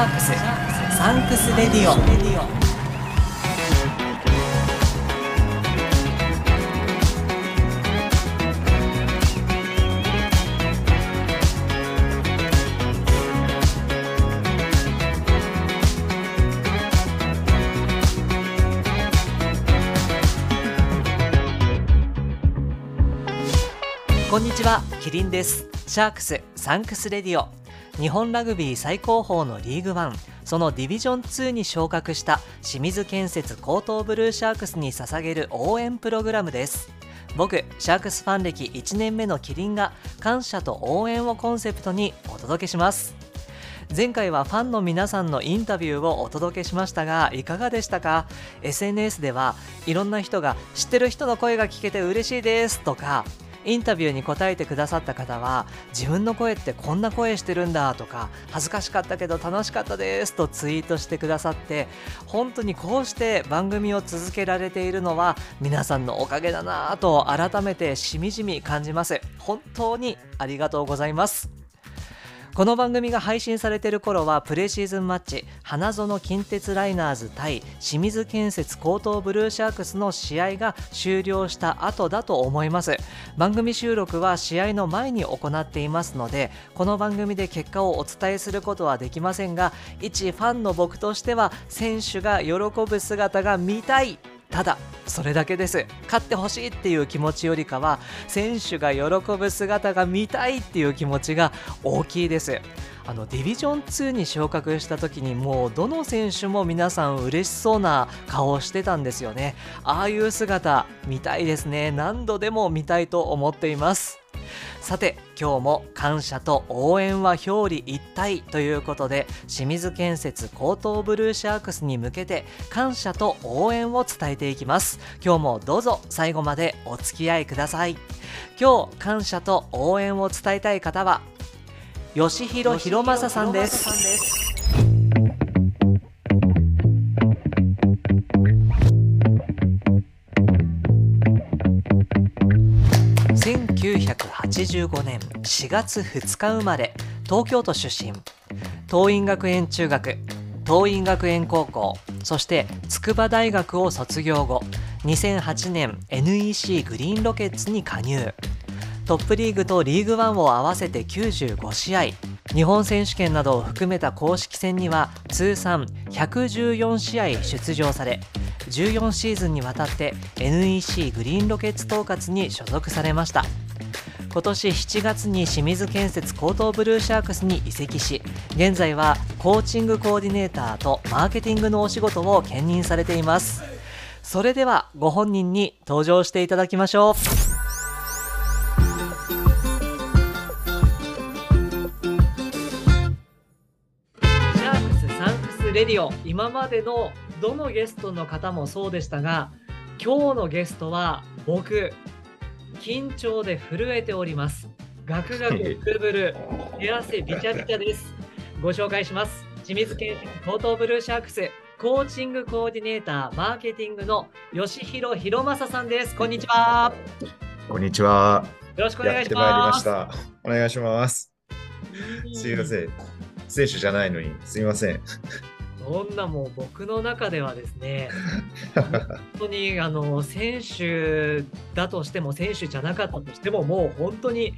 ャークスサンクスレディオ。こんにちはキリンです。シャークスサンクスレディオ。日本ラグビー最高峰のリーグワン。そのディビジョン2に昇格した清水建設高等ブルーシャークスに捧げる応援プログラムです。僕シャークスファン歴1年目のキリンが感謝と応援をコンセプトにお届けします。前回はファンの皆さんのインタビューをお届けしましたがいかがでしたか？SNS ではいろんな人が知ってる人の声が聞けて嬉しいですとかインタビューに答えてくださった方は自分の声ってこんな声してるんだとか恥ずかしかったけど楽しかったですとツイートしてくださって本当にこうして番組を続けられているのは皆さんのおかげだなぁと改めてしみじみ感じます。本当にありがとうございます。この番組が配信されている頃はプレシーズンマッチ花園近鉄ライナーズ対清水建設高等ブルーシャークスの試合が終了した後だと思います。番組収録は試合の前に行っていますのでこの番組で結果をお伝えすることはできませんが一ファンの僕としては選手が喜ぶ姿が見たいただそれだけです。勝ってほしいっていう気持ちよりかは選手が喜ぶ姿が見たいっていう気持ちが大きいです。あのディビジョン2に昇格した時にもうどの選手も皆さん嬉しそうな顔をしてたんですよね。ああいう姿見たいですね。何度でも見たいと思っています。さて今日も感謝と応援は表裏一体ということで清水建設高等ブルーシャークスに向けて感謝と応援を伝えていきます。今日もどうぞ最後までお付き合いください。今日感謝と応援を伝えたい方は吉弘弘正さんです。1985年4月2日生まれ東京都出身。桐蔭学園中学桐蔭学園高校そして筑波大学を卒業後2008年 NEC グリーンロケッツに加入。トップリーグとリーグワンを合わせて95試合。日本選手権などを含めた公式戦には通算114試合出場され14シーズンにわたって NEC グリーンロケッツ統括に所属されました。今年7月に清水建設江東ブルーシャークスに移籍し現在はコーチングコーディネーターとマーケティングのお仕事を兼任されています。それではご本人に登場していただきましょう。シャークスサンクスレディオ今までのどのゲストの方もそうでしたが今日のゲストは僕緊張で震えております。ガクガクブルブル、手汗びちゃびちゃです。ご紹介します。清水県高等ブルーシャークスコーチングコーディネーター、マーケティングの吉弘弘正さんです。こんにちは。こんにちは。よろしくお願いします。まお願いします。すみません。選手じゃないのに、すみません。そんなもう僕の中ではですね、本当にあの選手だとしても、選手じゃなかったとしても、もう本当に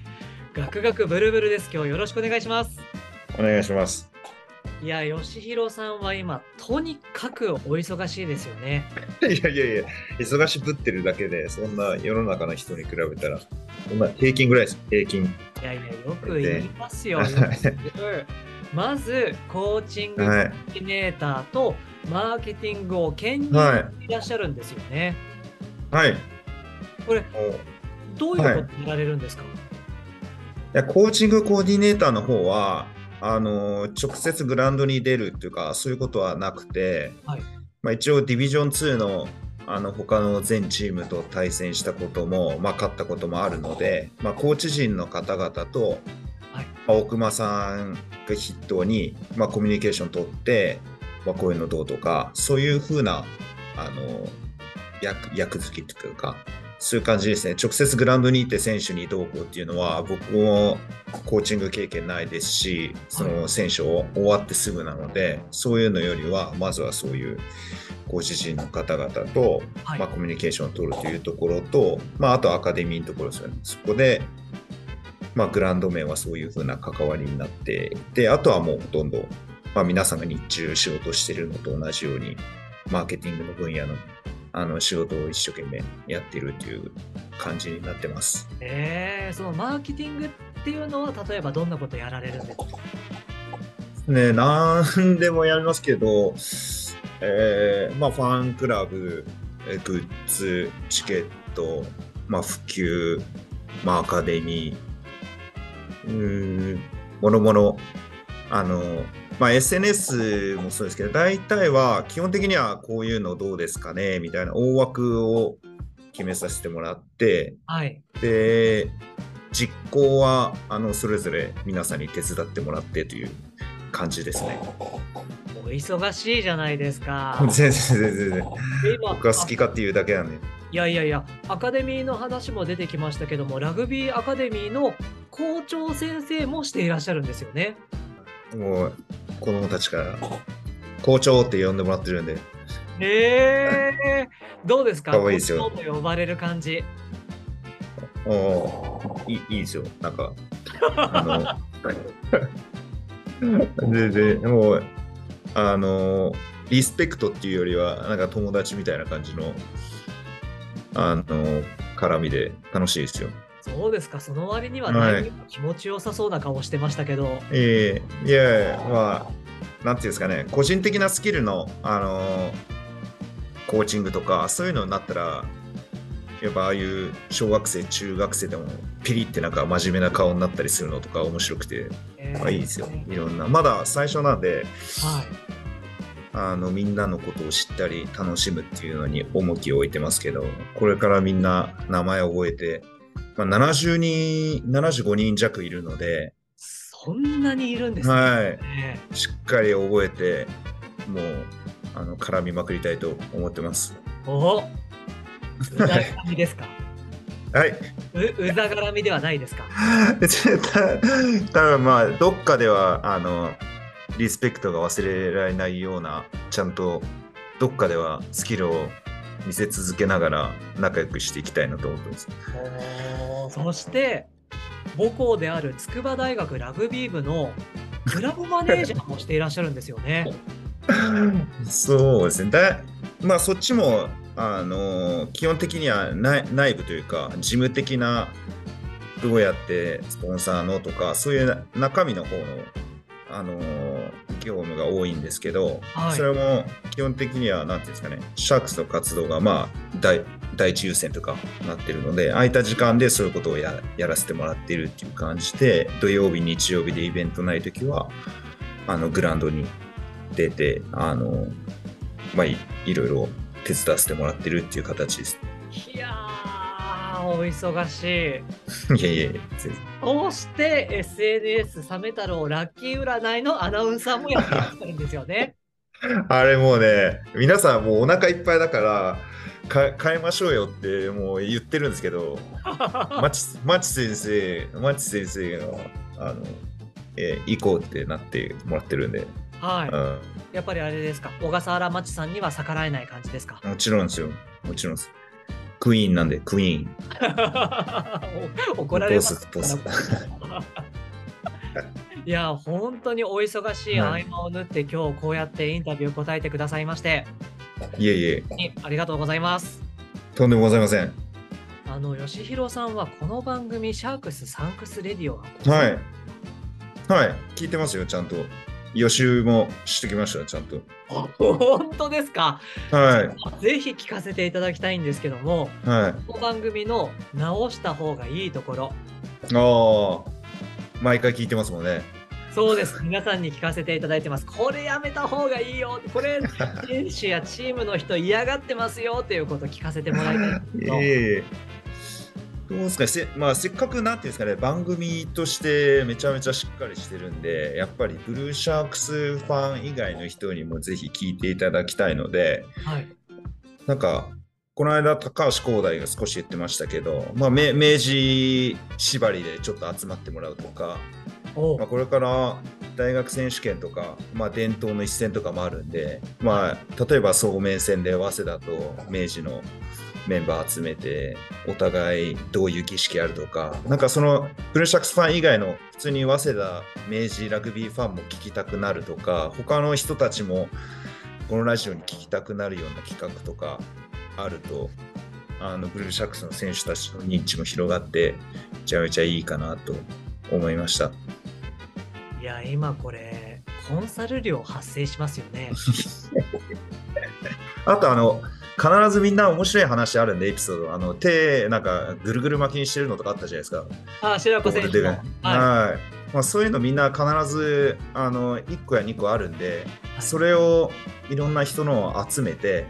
ガクガクブルブルです。今日よろしくお願いします。お願いします。いや、吉弘さんは今、とにかくお忙しいですよね。いやいやいや、忙しぶってるだけで、そんな世の中の人に比べたら、そんな平均ぐらいです、平均。いやいや、よく言いますよ。まずコーチングコーディネーターとマーケティングを兼任していらっしゃるんですよね。はい。これ、どういうことやられるんですか、はい、いやコーチングコーディネーターの方は、あの直接グラウンドに出るっていうか、そういうことはなくて、はい、まあ、一応ディビジョン2のあの他の全チームと対戦したことも、まあ、勝ったこともあるので、まあ、コーチ陣の方々と青熊さんが筆頭に、まあ、コミュニケーション取って、まあ、こういうのどうとかそういうふうなあの役役付きというかそういう感じですね。直接グラウンドに行って選手にどうこうっていうのは、僕もコーチング経験ないですし、その選手を終わってすぐなので、そういうのよりは、まずはそういうご自身の方々と、はい、まあ、コミュニケーションを取るというところと、まあ、あとアカデミーのところですよね。そこで、まあ、グラウンド面はそういうふうな関わりになってであとはもうほとんど、まあ、皆さんが日中仕事してるのと同じようにマーケティングの分野のあの仕事を一生懸命やってるという感じになってます。えー、そのマーケティングっていうのは例えばどんなことやられるんですか？ね何でもやりますけど、えー、まあファンクラブ、グッズ、チケット、まあ普及、まあアカデミー、うん、もろもろ、あの、まあ、SNS もそうですけど、大体は基本的にはこういうのどうですかねみたいな大枠を決めさせてもらって、はい、で実行はあのそれぞれ皆さんに手伝ってもらってという感じですね。お忙しいじゃないですか。全然全然全然。僕は好きかっていうだけなんで。いやいやいや、アカデミーの話も出てきましたけども、ラグビーアカデミーの校長先生もしていらっしゃるんですよね。もう子供たちから校長って呼んでもらってるんで。えー、どうですか？かわいいですよ。と呼ばれる感じ。おいいいいですよ。なんか、あの、で、で、もう、あの、リスペクトっていうよりは、なんか友達みたいな感じの、あの、絡みで楽しいですよ。そうですか、その割にはだい。ぶ気持ちよさそうな顔してましたけど。はい、ええ。ー、いやいや、まあ、なんていうんですかね、個人的なスキルの、あのー、コーチングとか、そういうのになったら、やっぱああいう小学生、中学生でもピリってなんか真面目な顔になったりするのとか面白くて、えー、まあいいですよ、いろんな。まだ最初なんで、はい、あのみんなのことを知ったり楽しむっていうのに重きを置いてますけど、これからみんな名前を覚えて、まあ、70人、75人弱いるので、そんなにいるんですね。はい。しっかり覚えて、もう、あの、絡みまくりたいと思ってます。おうざ絡みですか？はい。う、うざ絡みではないですか？多分まあ、どっかでは、あの、リスペクトが忘れられないような、ちゃんと、どっかではスキルを見せ続けながら仲良くしていきたいなと思ってます。そして母校である筑波大学ラグビー部のクラブマネージャーもしていらっしゃるんですよね。そうですね。だまあそっちもあの基本的には内部というか事務的などうやってスポンサーのとかそういう中身の方のあの業務が多いんですけど、はい、それも基本的には何ていうんですかねシャークスの活動がまあ大第一優先とかなってるので空いた時間でそういうことをやらせてもらっているっていう感じで土曜日日曜日でイベントない時はあのグラウンドに出てあの、まあ、いいろいろ手伝わせてもらってるっていう形です。いやお忙しい。いやいやそして SNS サメ太郎ラッキー占いのアナウンサーもやってらっしゃるんですよね。あれもうね、皆さんもうお腹いっぱいだから、か変えましょうよってもう言ってるんですけど、マチマチ先生、マチ先生が、あの、えー、行こうってなってもらってるんで。はい、うん。やっぱりあれですか、小笠原マチさんには逆らえない感じですか？もちろんですよ。もちろんです。クイーンなんで、クイーン。怒られますポス いや、本当にお忙しい合間を縫って、今日こうやってインタビュー答えてくださいまして。いえいえ。ありがとうございます。とんでもございません。あの、吉廣さんはこの番組、シャークスサンクスレディオははい。はい。聞いてますよ、ちゃんと。予習もしてきました、ちゃんと。本当ですか？はい。ぜひ聞かせていただきたいんですけども、はい、この番組の直した方がいいところ。ああ、毎回聞いてますもんね。そうです。皆さんに聞かせていただいてます。これやめた方がいいよ。これ、選手やチームの人嫌がってますよっていうことを聞かせてもらいたいんですけど。えーどうですか？せ,、まあ、せっかくなんていうんですかね番組としてめちゃめちゃしっかりしてるんでやっぱりブルーシャークスファン以外の人にもぜひ聞いていただきたいので、はい、なんかここの間、高橋光大が少し言ってましたけど、まあ、明治縛りでちょっと集まってもらうとか、まあ、これから大学選手権とか、まあ、伝統の一戦とかもあるんで、まあ、例えばそうめん戦で早稲田と明治のメンバー集めてお互いどういう儀式あるとかなんかそのプルシャックスファン以外の普通に早稲田明治ラグビーファンも聞きたくなるとか他の人たちもこのラジオに聞きたくなるような企画とかあるとあのブルーシャックスの選手たちの認知も広がってめちゃめちゃいいかなと思いました。いや今これコンサル料発生しますよね。あとあの必ずみんな面白い話あるんでエピソードあの手なんかぐるぐる巻きにしてるのとかあったじゃないですか。あ白子選手の。はい、はい。まあ、そういうのみんな必ずあの1個や2個あるんで、はい、それをいろんな人のを集めて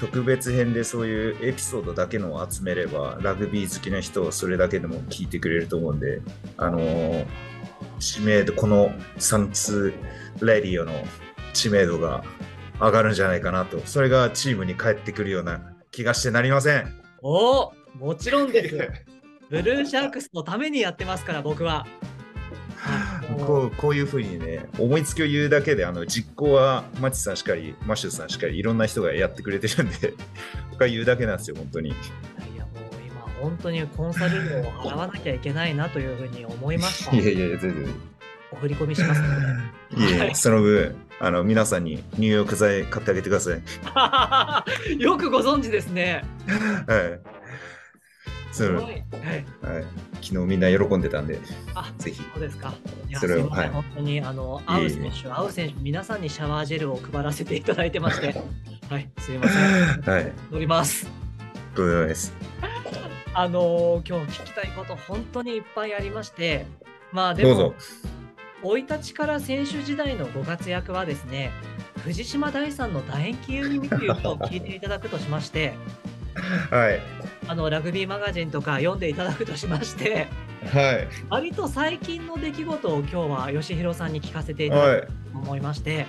特別編でそういうエピソードだけのを集めればラグビー好きな人はそれだけでも聞いてくれると思うんであの知名度このサンツレディオの知名度が上がるんじゃないかなとそれがチームに帰ってくるような気がしてなりませんおもちろんです ブルーシャークスのためにやってますから僕はこうこういうふうにね思いつきを言うだけであの実行はマチさんしかりマシューさんしかりいろんな人がやってくれてるんで 僕は言うだけなんですよ本当に。いやもう今本当にコンサル料を払わなきゃいけないなというふうに思いました。いやいや全然。お振り込みしますので。いえ、その分あの皆さんに入浴剤買ってあげてください。よくご存知ですね。はい。そう、はい、はい、昨日みんな喜んでたんで、あぜひ。そうですか。それを、はい、本当にあの会う選手、会う選手、皆さんにシャワージェルを配らせていただいてまして、はい、すみません。はい。乗ります。どうです。あのー、今日聞きたいこと本当にいっぱいありまして、まあでも、生い立ちから選手時代のご活躍はですね、藤島大さんの楕円球に見ていると聞いていただくとしまして、はい。あのラグビーマガジンとか読んでいただくとしまして、はい、割と最近の出来事を今日は吉弘さんに聞かせていただくと思いまして、はい、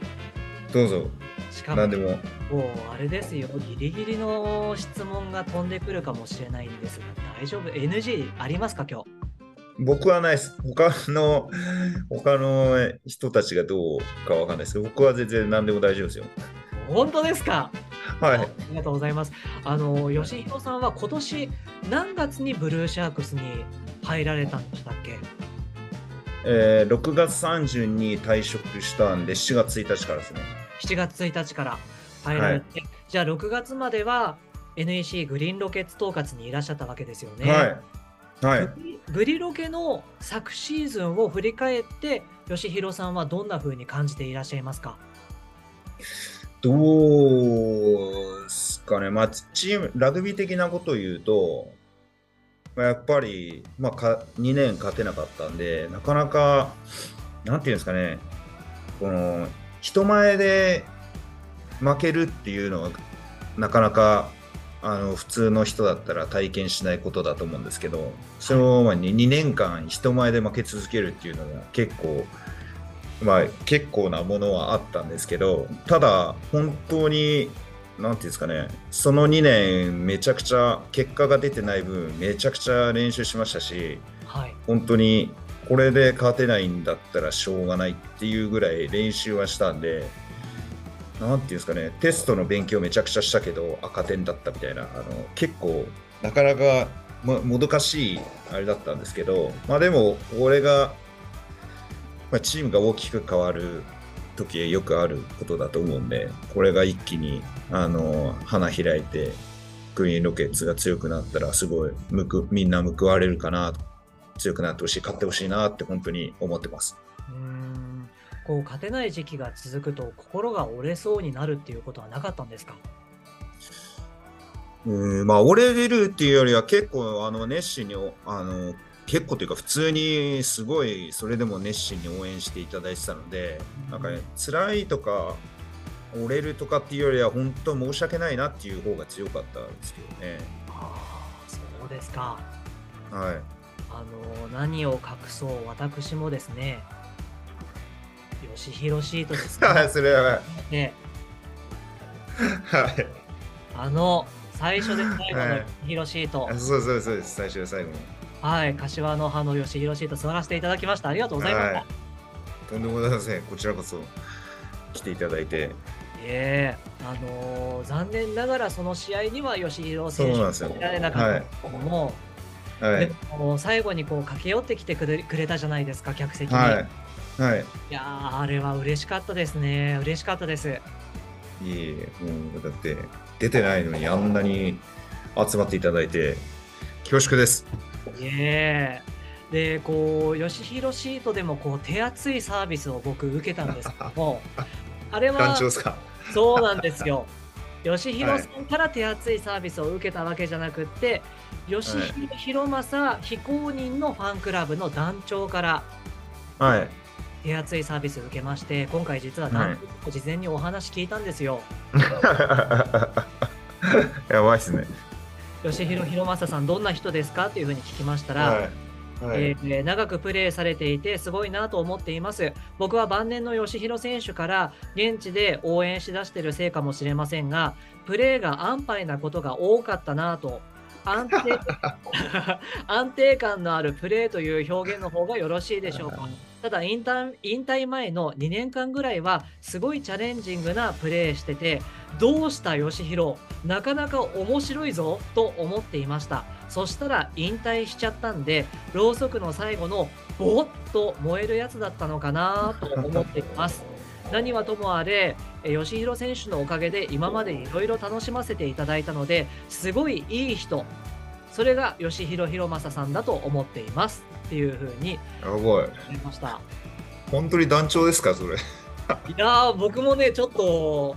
どうぞ。しかも、もうあれですよ、ギリギリの質問が飛んでくるかもしれないんですが、大丈夫 ?NG ありますか、今日？僕はないです。他の、他の人たちがどうかわかんないですけど、僕は全然何でも大丈夫ですよ。本当ですか？はい。ありがとうございます。あの、吉弘さんは今年何月にブルーシャークスに入られたんでしたっけ？えー、6月30に退職したんで、7月1日からですね。7月1日から入られて、はい、じゃあ6月までは NEC グリーンロケッツ統括にいらっしゃったわけですよね。はい。はい、グリロケの昨シーズンを振り返って、吉弘さんはどんなふうに感じていらっしゃいますか？どうですかね、まあ、チーム、ラグビー的なことを言うと、やっぱり、まあ、か2年勝てなかったんで、なかなか、なんていうんですかね、この人前で負けるっていうのは、なかなかあの普通の人だったら体験しないことだと思うんですけど、そのままに2年間人前で負け続けるっていうのが結構、まあ、結構なものはあったんですけどただ本当に何ていうんですかねその2年めちゃくちゃ結果が出てない分めちゃくちゃ練習しましたし、はい、本当にこれで勝てないんだったらしょうがないっていうぐらい練習はしたんで何ていうんですかねテストの勉強めちゃくちゃしたけど赤点だったみたいなあの結構なかなか、ま、もどかしいあれだったんですけどまあでも俺がまあ、チームが大きく変わる時よくあることだと思うんで、これが一気にあの花開いて、グリーンロケッツが強くなったら、すごいむくみんな報われるかな、強くなってほしい、勝ってほしいなって本当に思ってます。うんこう勝てない時期が続くと、心が折れそうになるっていうことはなかったんですか？うんまあ、折れるっていうよりは結構あの熱心にあの結構というか普通にすごいそれでも熱心に応援していただいてたので、なんかね辛いとか折れるとかっていうよりは本当申し訳ないなっていう方が強かったんですけどね。ああそうですか。はい。あの何を隠そう私もですね吉弘シートです はいそれは。ね。はい。あの最初で最後のヒロシート、はい、そうそうそうです。最初で最後はい。柏の葉の吉弘シート座らせていただきました。ありがとうございました、はい、とんでもございません。こちらこそ。来ていただいて。ええー、あのー、残念ながらその試合には吉弘選手が出られなかったけども、はい、でも最後にこう駆け寄ってきてくれくれたじゃないですか客席に。はい、はい、いやあれは嬉しかったですね嬉しかったです。いえもうだって出てないのにあんなに集まっていただいて恐縮です。いえでこう吉弘シートでもこう手厚いサービスを僕受けたんですけども あれはそうなんですよ。吉弘さんから手厚いサービスを受けたわけじゃなくて、吉弘正非公認のファンクラブの団長から手厚いサービスを受けまして、今回実は団長と事前にお話聞いたんですよ。やばいっすね。吉弘弘正さんどんな人ですかっていうふうに聞きましたら、はいはい、えー、長くプレーされていてすごいなと思っています。僕は晩年の吉弘選手から現地で応援しだしているせいかもしれませんが、プレーが安牌なことが多かったなと。安定 安定感のあるプレーという表現の方がよろしいでしょうか？ただ引退、引退前の2年間ぐらいは、すごいチャレンジングなプレーしてて、どうした吉弘、なかなか面白いぞと思っていました。そしたら引退しちゃったんで、ろうそくの最後のぼっと燃えるやつだったのかなと思っています。何はともあれ、吉弘選手のおかげで今までいろいろ楽しませていただいたので、すごいいい人、それが吉弘弘正さんだと思っていますっていうふうに思いました。本当に団長ですか、それ。いや僕もね、ちょっと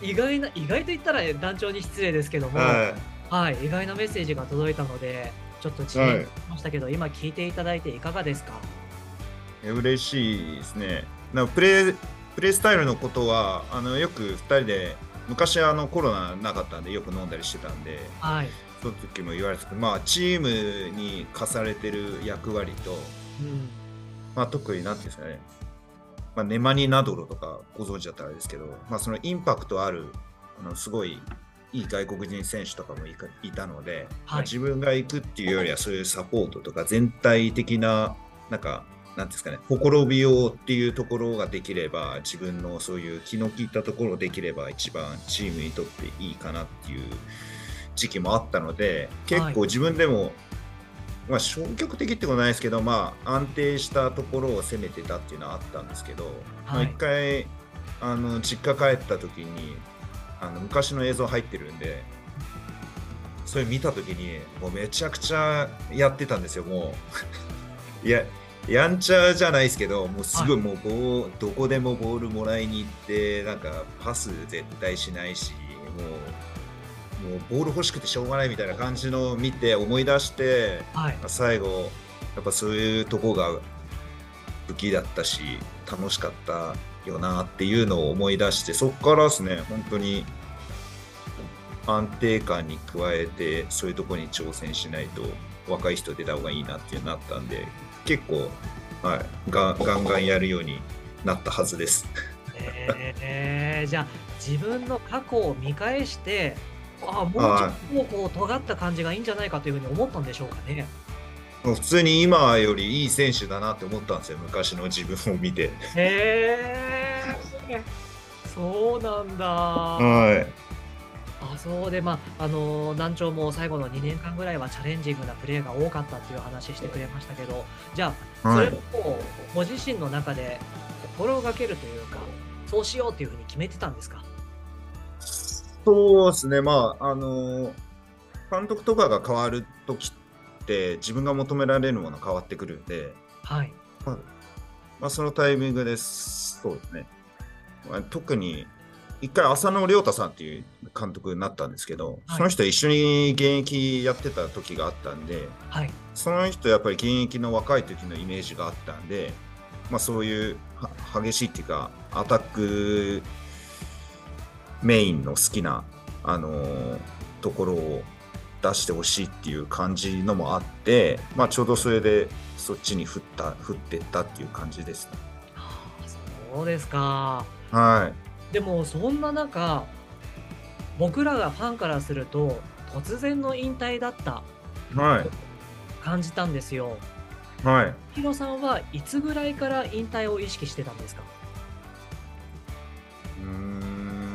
意外な、意外と言ったら団長に失礼ですけども、はいはい、意外なメッセージが届いたので、ちょっと知念しましたけど、はい、今聞いていただいていかがですか？嬉しいですね。なプレープレースタイルのことはあのよく2人で昔あのコロナなかったんでよく飲んだりしてたんで、はい、その時も言われてたまあチームに課されてる役割と、うん、まあ、特に何ていうんですかね、まあ、ネマニナドロとかご存知だったらですけど、まあ、そのインパクトあるあのすごいいい外国人選手とかもいたので、はい、まあ、自分が行くっていうよりはそういうサポートとか全体的ななんかなんですかね、ほころびようっていうところができれば、自分のそういう気の利いたところできれば、一番チームにとっていいかなっていう時期もあったので、結構自分でも、はい、まあ、消極的ってことないですけど、まあ、安定したところを攻めてたっていうのはあったんですけど、はい、まあ、一回あの実家帰った時にあの昔の映像入ってるんでそれ見た時にもうめちゃくちゃやってたんですよもう。いややんちゃじゃないですけど、もうすぐもうはい、どこでもボールもらいに行って、なんかパス絶対しないし、もう、もうボール欲しくてしょうがないみたいな感じの見て思い出して、はい、最後、やっぱそういうとこが武器だったし、楽しかったよなっていうのを思い出して、そこからですね、本当に安定感に加えて、そういうとこに挑戦しないと、若い人出た方がいいなっていうなったんで、結構、はい、がガンガンやるようになったはずです。えー、じゃあ自分の過去を見返してあもうちょっとこう尖った感じがいいんじゃないかというふうに思ったんでしょうかね。普通に今よりいい選手だなって思ったんですよ昔の自分を見て。へえそうなんだ。はいあそうで、まああの団長も最後の2年間ぐらいはチャレンジングなプレーが多かったっていう話してくれましたけど、じゃあ、それをご自身の中で心がけるというか、そうしようっていうふうに決めてたんですか？そうですね、まあ、あの監督とかが変わるときって、自分が求められるもの変わってくるんで、はい。まあ、まあ、そのタイミングです、そうですね。まあ、特に一回浅野亮太さんっていう監督になったんですけど、はい、その人一緒に現役やってた時があったんで、はい、その人やっぱり現役の若い時のイメージがあったんで、まあ、そういう激しいっていうかアタックメインの好きな、あのー、ところを出してほしいっていう感じのもあって、まあ、ちょうどそれでそっちに振った振ってったっていう感じですね。そうですか。はい。でもそんな中僕らがファンからすると突然の引退だったはい感じたんですよ。はいヒロさんはいつぐらいから引退を意識してたんですか？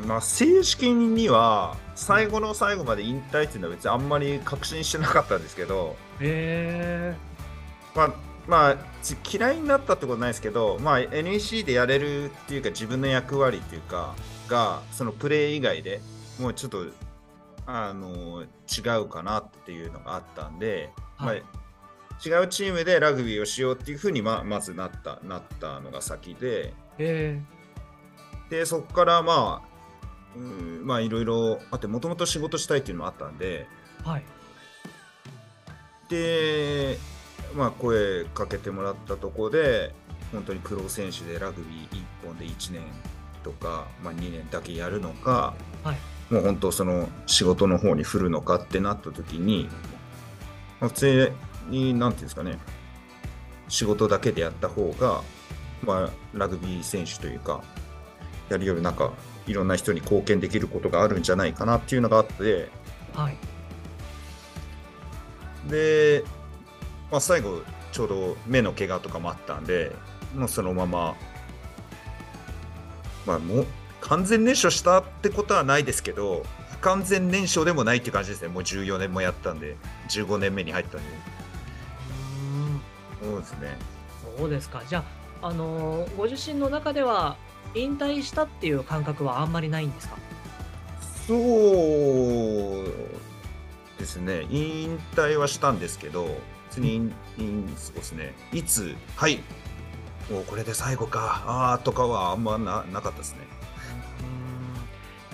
まあ正式には最後の最後まで引退っていうのは別にあんまり確信してなかったんですけどへえまあまあつ嫌いになったってことないですけど、まあ、NEC でやれるっていうか自分の役割っていうかがそのプレー以外でもうちょっとあの違うかなっていうのがあったんで、はい。まあ、違うチームでラグビーをしようっていうふうにままずなったなったのが先で。へでそこからまあうんまあいろいろあってもともと仕事したいっていうのもあったんで。えはい。でまあ声かけてもらったとこで本当にプロ選手でラグビー1本で1年とか、まあ、2年だけやるのか、はい。もう本当その仕事の方に振るのかってなった時に、まあ普通に何ていうんですかね仕事だけでやった方が、まあ、ラグビー選手というかやるよりなんかいろんな人に貢献できることがあるんじゃないかなっていうのがあってはい。で、まあ、最後ちょうど目の怪我とかもあったんでもうそのまままあもう完全燃焼したってことはないですけど不完全燃焼でもないって感じですね。もう14年もやったんで15年目に入ったんで。うーん。そうですね。そうですか。じゃあ、あのーご自身の中では引退したっていう感覚はあんまりないんですか？そうですね。引退はしたんですけど別にですね。いつはいもうこれで最後かああとかはあんまななかったですね。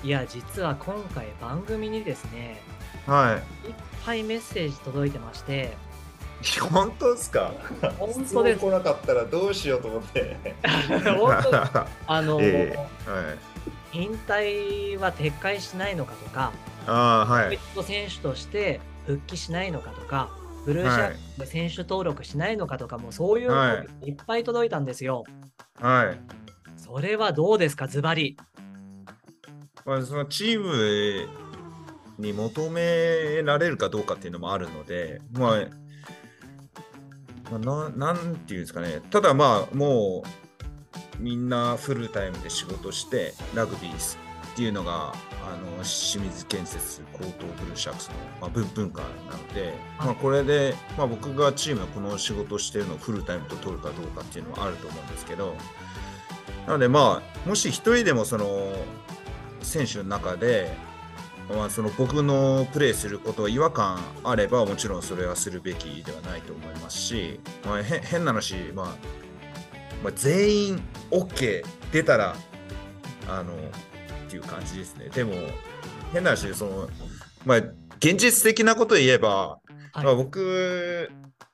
いや実は今回番組にですねはい。いっぱいメッセージ届いてまして 本当ですか？本当です来なかったらどうしようと思って。本当 あのーええはい、引退は撤回しないのかとかああ、はい。選手として復帰しないのかとかブルーシャツで選手登録しないのかとかもそういうのいいっぱい届いたんですよ。はい。それはどうですか？ズバリ。まあ、そのチームに求められるかどうかっていうのもあるので、まあ、まあ、ななんていうんですかね、ただまあ、もうみんなフルタイムで仕事して、ラグビーっていうのが、あの清水建設高等ブルーシャークスの、まあ、文化なので、まあ、これで、まあ、僕がチームのこの仕事してるのをフルタイムと取るかどうかっていうのはあると思うんですけど、なのでまあ、もし一人でもその選手の中で、まあ、その僕のプレーすることは違和感あればもちろんそれはするべきではないと思いますし、まあ、へ変な話、まあまあ、全員 OK 出たらあのっていう感じですね。でも変な話その、まあ、現実的なことを言えば、はい。まあ、僕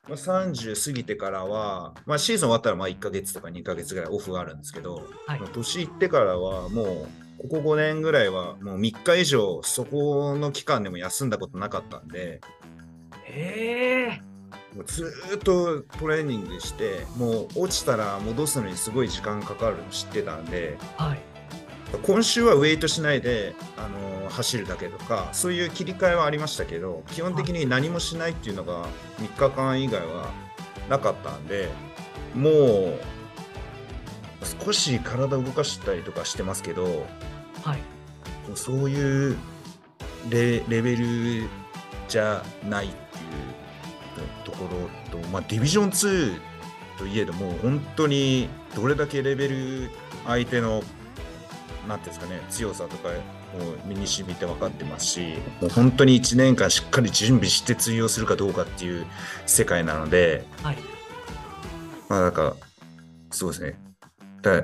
まあ30過ぎてからは、まあ、シーズン終わったらまあ1ヶ月とか2ヶ月ぐらいオフがあるんですけど、はい。まあ年いってからはもうここ5年ぐらいはもう3日以上そこの期間でも休んだことなかったんでへえ。もうずーっとトレーニングしてもう落ちたら戻すのにすごい時間かかるの知ってたんではい。今週はウェイトしないで、あのー走るだけとかそういう切り替えはありましたけど基本的に何もしないっていうのが3日間以外はなかったんでもう少し体動かしたりとかしてますけどはい。もうそういうレレベルじゃないっていうところと、まあ、ディビジョン2といえども本当にどれだけレベル相手のなんていうんですかね強さとかを身に染みて分かってますしもう本当に1年間しっかり準備して通用するかどうかっていう世界なのではい。まあなんかそうですねだ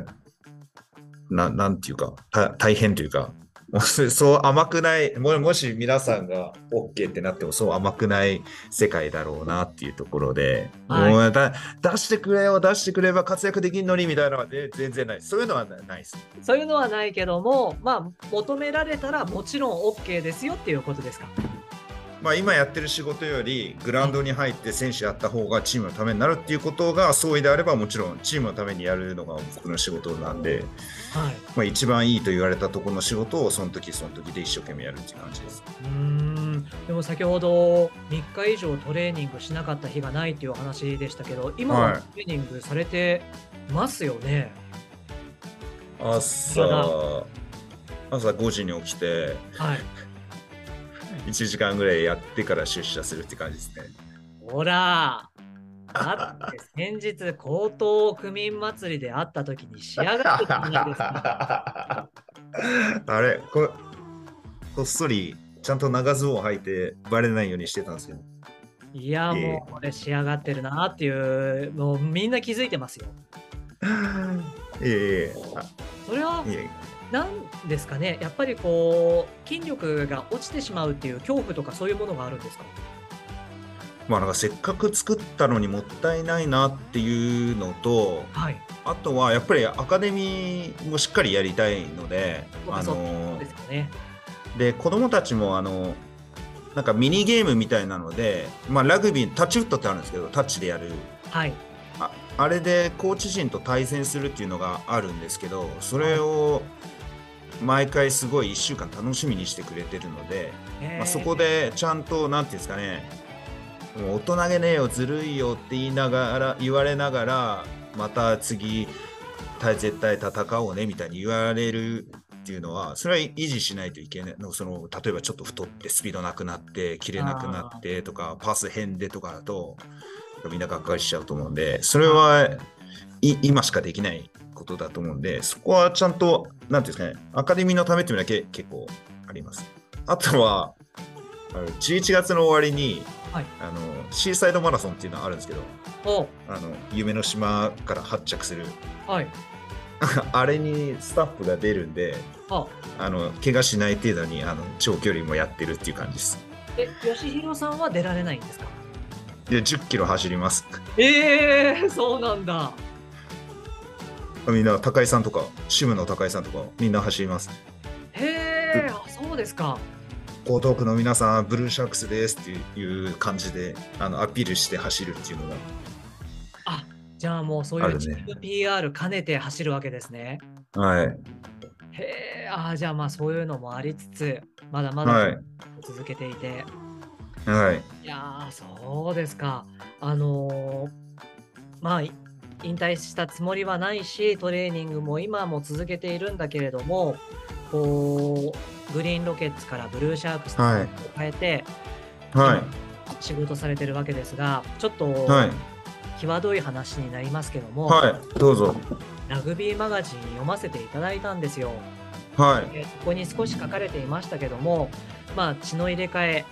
ななんていうかた大変というかそ そう甘くないももし皆さんが OK ってなってもそう甘くない世界だろうなっていうところで、はい。もうだ出してくれよ出してくれば活躍できんのにみたいなのはね全然ない。そういうのはなないです。そういうのはないけども、まあ、求められたらもちろん OK ですよっていうことですか？まあ、今やってる仕事よりグラウンドに入って選手やった方がチームのためになるっていうことが相違であればもちろんチームのためにやるのが僕の仕事なんで、はい。まあ、一番いいと言われたところの仕事をその時その時で一生懸命やるっていう感じです。うん。でも先ほど3日以上トレーニングしなかった日がないっていう話でしたけど今はトレーニングされてますよね、はい、朝朝5時に起きて、はい、1時間ぐらいやってから出社するって感じですね。ほらだって先日、江東区民祭りで会った時に仕上がってたじゃないですか。あれこ、こっそりちゃんと長ズボン履いてバレないようにしてたんですよ。いや、もうこれ仕上がってるなっていう、もうみんな気づいてますよ。ええそれは、なんですかね、やっぱりこう、筋力が落ちてしまうっていう恐怖とかそういうものがあるんですか？まあ、なんかせっかく作ったのにもったいないなっていうのと、はい、あとはやっぱりアカデミーもしっかりやりたいので、あのでね、で子供たちもあのなんかミニゲームみたいなので、まあ、ラグビータッチフットってあるんですけどタッチでやる、はい、ああれでコーチ陣と対戦するっていうのがあるんですけどそれを毎回すごい1週間楽しみにしてくれてるので、まあ、そこでちゃんと何て言うんですかねもう大人げねえよずるいよって言いながら言われながらまた次絶対戦おうねみたいに言われるっていうのはそれは維持しないといけない。のその例えばちょっと太ってスピードなくなって切れなくなってとかパス変でとかだとみんながっかりしちゃうと思うんでそれは今しかできないことだと思うんでそこはちゃんと何ていうんですかねアカデミーのためっていうのだけ結構あります。あとは11月の終わりにはい、あのシーサイドマラソンっていうのはあるんですけどあの夢の島から発着する、はい、あれにスタッフが出るんであ。あの怪我しない程度にあの長距離もやってるっていう感じです。え吉弘さんは出られないんですか？いや10キロ走ります。ええー、そうなんだみんな高井さんとかシムの高井さんとかみんな走りますへえそうですか江東区の皆さんブルーシャークスですっていう感じであのアピールして走るっていうのがあじゃあもうそういうチーム PR 兼ねて走るわけですね。はい。へえあじゃあまあそういうのもありつつまだまだ続けていて。はい。いやそうですか。あのー、まあ引退したつもりはないしトレーニングも今も続けているんだけれどもこうグリーンロケッツからブルーシャークスに変えて、はい、仕事されてるわけですが、ちょっと、はい、際どい話になりますけども、はい、どうぞ。ラグビーマガジン読ませていただいたんですよ。はい、ここに少し書かれていましたけども、まあ、血の入れ替え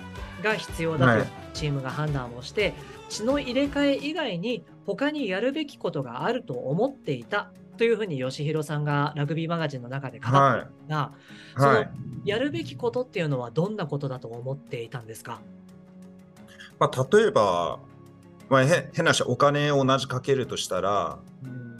が必要だとチームが判断をして、血の入れ替え以外に他にやるべきことがあると思っていたというふうに吉弘さんがラグビーマガジンの中で語ったんですが、はい、そのやるべきことっていうのはどんなことだと思っていたんですか、まあ、例えば、まあ、変な話お金を同じかけるとしたら、うん、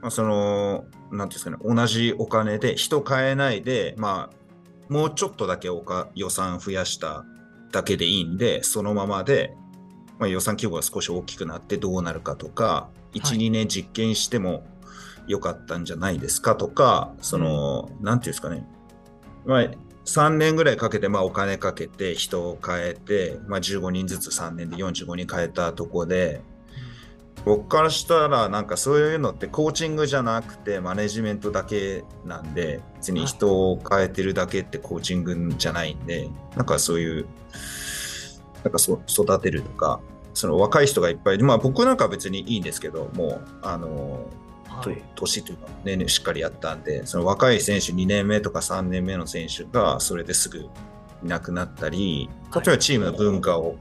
まあ、そのなんていうんですかね同じお金で人変えないで、まあ、もうちょっとだけおか予算増やしただけでいいんでそのままで、まあ、予算規模が少し大きくなってどうなるかとか1、はい、2年実験しても良かったんじゃないですかとか、その、うん、なんていうんですかね、まあ、3年ぐらいかけて、まあ、お金かけて人を変えて、まあ、15人ずつ3年で45人変えたとこで、僕からしたらなんかそういうのってコーチングじゃなくてマネジメントだけなんで別に人を変えてるだけってコーチングじゃないんでなんかそういうなんかそ育てるとかその若い人がいっぱいまあ僕なんかは別にいいんですけどもうあのはい、年というか年々しっかりやったんでその若い選手2年目とか3年目の選手がそれですぐいなくなったり例えばチームの文化を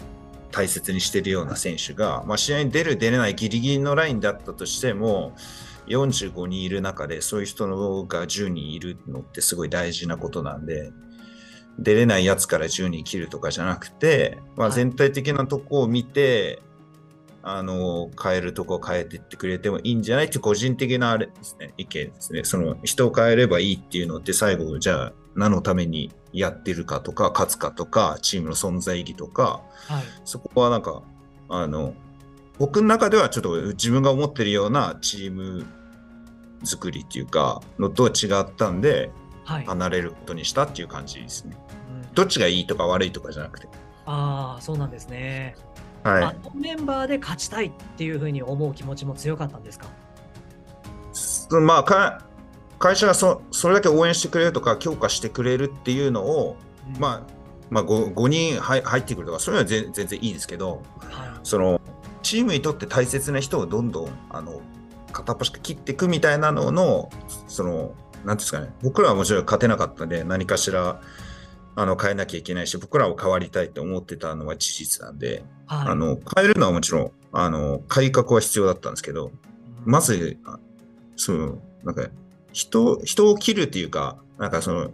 大切にしているような選手が、まあ、試合に出る出れないギリギリのラインだったとしても45人いる中でそういう人のが10人いるのってすごい大事なことなんで出れないやつから10人切るとかじゃなくて、まあ、全体的なとこを見て、あの変えるとこ変えてってくれてもいいんじゃないって個人的なあれですね意見ですね。その人を変えればいいっていうのって最後じゃあ何のためにやってるかとか勝つかとかチームの存在意義とか、はい、そこはなんかあの僕の中ではちょっと自分が思ってるようなチーム作りっていうかのと違ったんで、はい、離れることにしたっていう感じですね、うん、どっちがいいとか悪いとかじゃなくて。ああそうなんですね。はい、あのメンバーで勝ちたいっていうふうに思う気持ちも強かったんですか？まあか会社がそそれだけ応援してくれるとか強化してくれるっていうのを、うん、まあまあ 5, 5人入ってくるとかそういうのは全全然いいですけど、はい、そのチームにとって大切な人をどんどんあの片っ端から切っていくみたいなののそのなんですかね。僕らはもちろん勝てなかったんで何かしらあの変えなきゃいけないし僕らを変わりたいと思ってたのは事実なんで、はい、あの変えるのはもちろんあの改革は必要だったんですけど、まずそのなんか人人を切るっていうかなんかその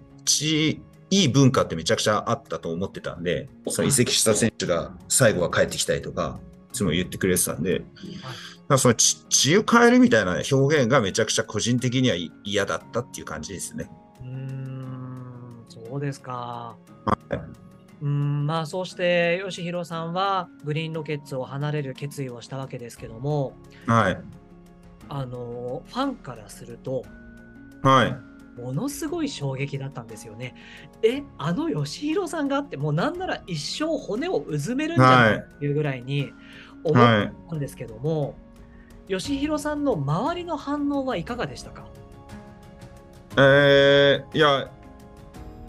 いい文化ってめちゃくちゃあったと思ってたんでその移籍した選手が最後は帰ってきたりとかいつも言ってくれてたんで、はい、その血を変えるみたいな表現がめちゃくちゃ個人的には嫌だったっていう感じですね。そうですか。うんまあそうして吉弘さんはグリーンロケッツを離れる決意をしたわけですけども、はい、あのファンからすると、はい、ものすごい衝撃だったんですよね。えあの吉弘さんがあってもうなんなら一生骨をうずめるんじゃないっていうぐらいに思ったんですけども、はい、吉弘さんの周りの反応はいかがでしたか？えー、いや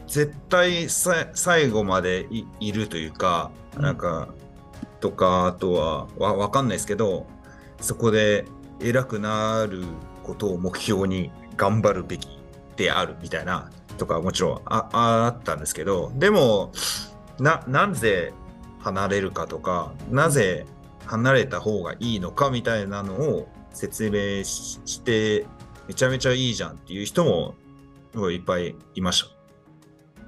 絶対さ最後までいるというか、なんか、とか、あとはわわかんないですけど、そこで偉くなることを目標に頑張るべきであるみたいなとかもちろんああったんですけど、でも、な、なぜ離れるかとか、なぜ離れた方がいいのかみたいなのを説明して、めちゃめちゃいいじゃんっていう人もいっぱいいまし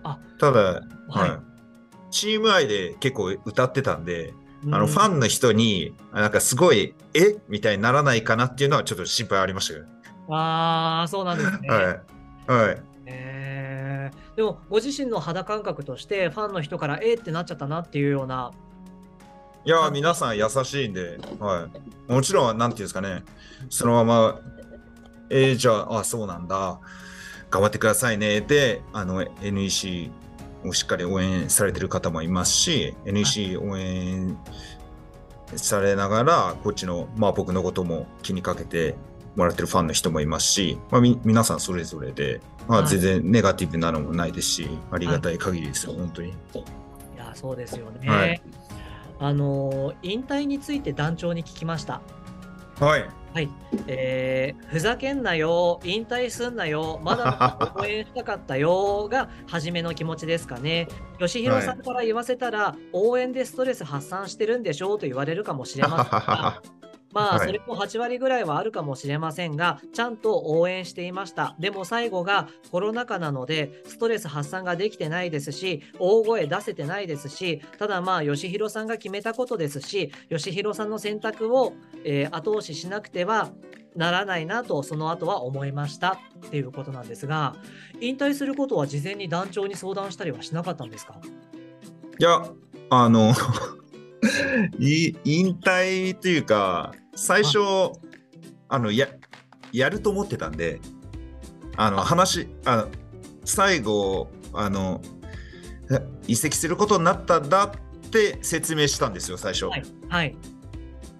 た。ただ、はい、はい、チーム愛で結構歌ってたんで、あのファンの人になんかすごいえ？みたいにならないかなっていうのはちょっと心配ありましたけど。ああそうなんですね。はい。はい。えー、でもご自身の肌感覚としてファンの人からえ？ってなっちゃったなっていうような。いや皆さん優しいんで、はい、もちろんなんていうんですかね。そのままえー、じゃああそうなんだ。頑張ってくださいね。であの NEC をしっかり応援されてる方もいますし NEC 応援されながらこっちの、まあ、僕のことも気にかけてもらってるファンの人もいますし、まあ、み皆さんそれぞれで、まあ、全然ネガティブなのもないですし、ありがたい限りですよ、本当に。いやそうですよね、はい、あの引退について団長に聞きました。はい。はい、えー、ふざけんなよ、引退すんなよ、まだ応援したかったよ。が初めの気持ちですかね。吉弘さんから言わせたら、はい、応援でストレス発散してるんでしょうと言われるかもしれませんが、まあ、それも8割ぐらいはあるかもしれませんが、ちゃんと応援していました。でも最後がコロナ禍なので、ストレス発散ができてないですし、大声出せてないですし、ただまあ、吉弘さんが決めたことですし、吉弘さんの選択を、えー、後押ししなくてはならないなと、その後は思いました。っていうことなんですが、引退することは事前に団長に相談したりはしなかったんですか？いや、あの 引退というか、最初、あのややると思ってたんで、あの話あの最後あの移籍することになったんだって説明したんですよ最初。はい、はい、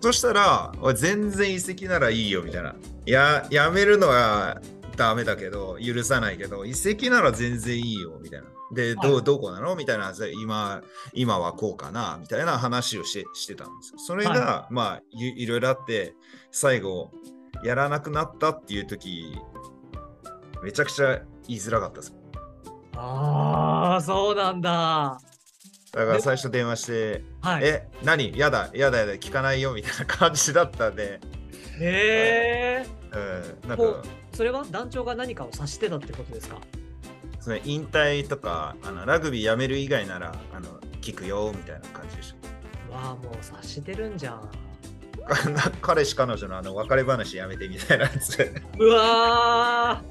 そしたら全然移籍ならいいよみたいな。ややめるのはダメだけど許さないけど移籍なら全然いいよみたいな。で、どうどこなの？みたいな今今はこうかな？みたいな話をしてしてたんですそれが、はい、まあいろいろあって最後やらなくなったっていう時めちゃくちゃ言いづらかったです。ああそうなんだ。だから最初電話して、はい、え何？やだやだやだ聞かないよ？みたいな感じだったんで。へえ、うん、なんかそれは団長が何かを察してたってことですか？それ引退とかあのラグビーやめる以外ならあの聞くよみたいな感じでしょわあもう察してるんじゃん。彼氏彼女のあの別れ話やめてみたいなやつ。うわ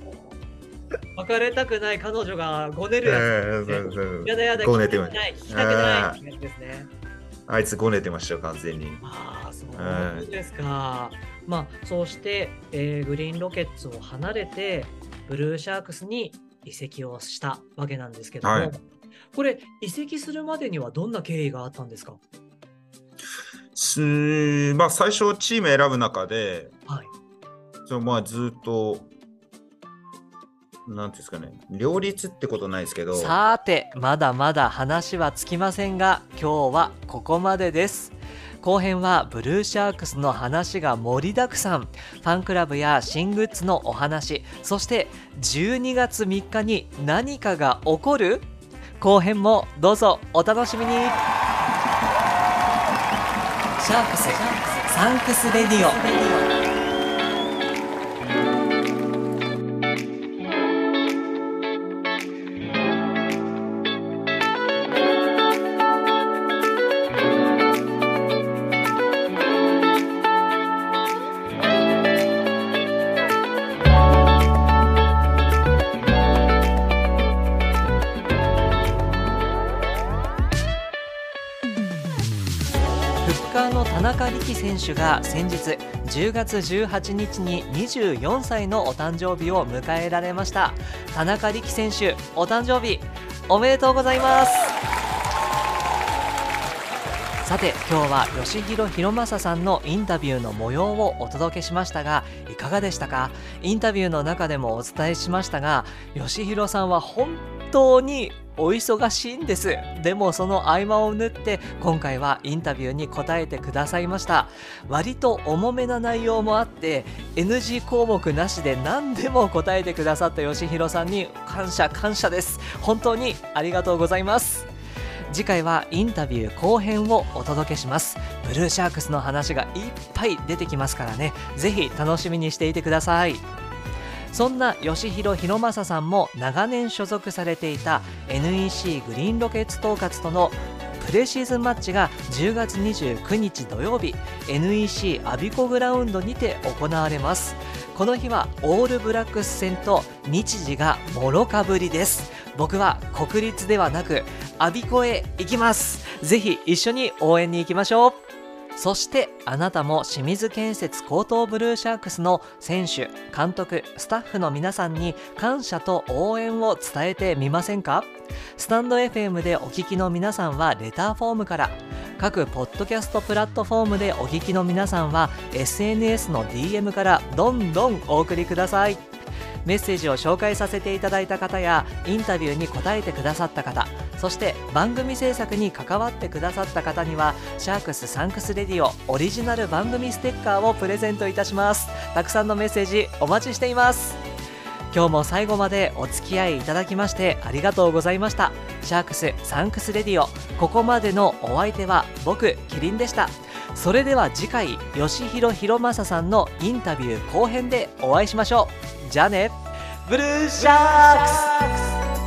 別れたくない彼女がごねるやつ、やだやだごねてない聞きたくないってやつですね。あいつごねてましたよ完全に。ああそうですか、まあそうして、えー、グリーンロケッツを離れてブルーシャークスに移籍をしたわけなんですけども、はい、これ移籍するまでにはどんな経緯があったんですか？すまあ最初チーム選ぶ中で、はい、そまあずっとなんですかね両立ってことないですけどさてまだまだ話はつきませんが今日はここまでです後編はブルーシャークスの話が盛りだくさん。ファンクラブや新グッズのお話。そして12月3日に何かが起こる？後編もどうぞお楽しみに。シャークス。サンクスレディオ田中力選手が先日10月18日に24歳のお誕生日を迎えられました。田中力選手お誕生日おめでとうございます。さて今日は吉弘博正さんのインタビューの模様をお届けしましたがいかがでしたか？インタビューの中でもお伝えしましたが吉弘さんは本当にお忙しいんです。でもその合間を縫って今回はインタビューに答えてくださいました。割と重めな内容もあって NG 項目なしで何でも答えてくださった吉弘さんに感謝感謝です。本当にありがとうございます。次回はインタビュー後編をお届けします。ブルーシャークスの話がいっぱい出てきますからね。ぜひ楽しみにしていてください。そんな吉弘博正さんも長年所属されていた NEC グリーンロケッツ統括とのプレシーズンマッチが10月29日土曜日 NEC アビコグラウンドにて行われます。この日はオールブラックス戦と日時がもろかぶりです。僕は国立ではなくアビコへ行きます。ぜひ一緒に応援に行きましょう。そしてあなたも清水建設高等ブルーシャークスの選手監督スタッフの皆さんに感謝と応援を伝えてみませんか？スタンド FM でお聞きの皆さんはレターフォームから各ポッドキャストプラットフォームでお聞きの皆さんは SNS の DM からどんどんお送りください。メッセージを紹介させていただいた方やインタビューに答えてくださった方そして番組制作に関わってくださった方にはシャークスサンクスレディオオリジナル番組ステッカーをプレゼントいたします。たくさんのメッセージお待ちしています。今日も最後までお付き合いいただきましてありがとうございました。シャークスサンクスレディオここまでのお相手は僕キリンでした。それでは次回吉廣広征さんのインタビュー後編でお会いしましょう。じゃあね。ブルーシャークス。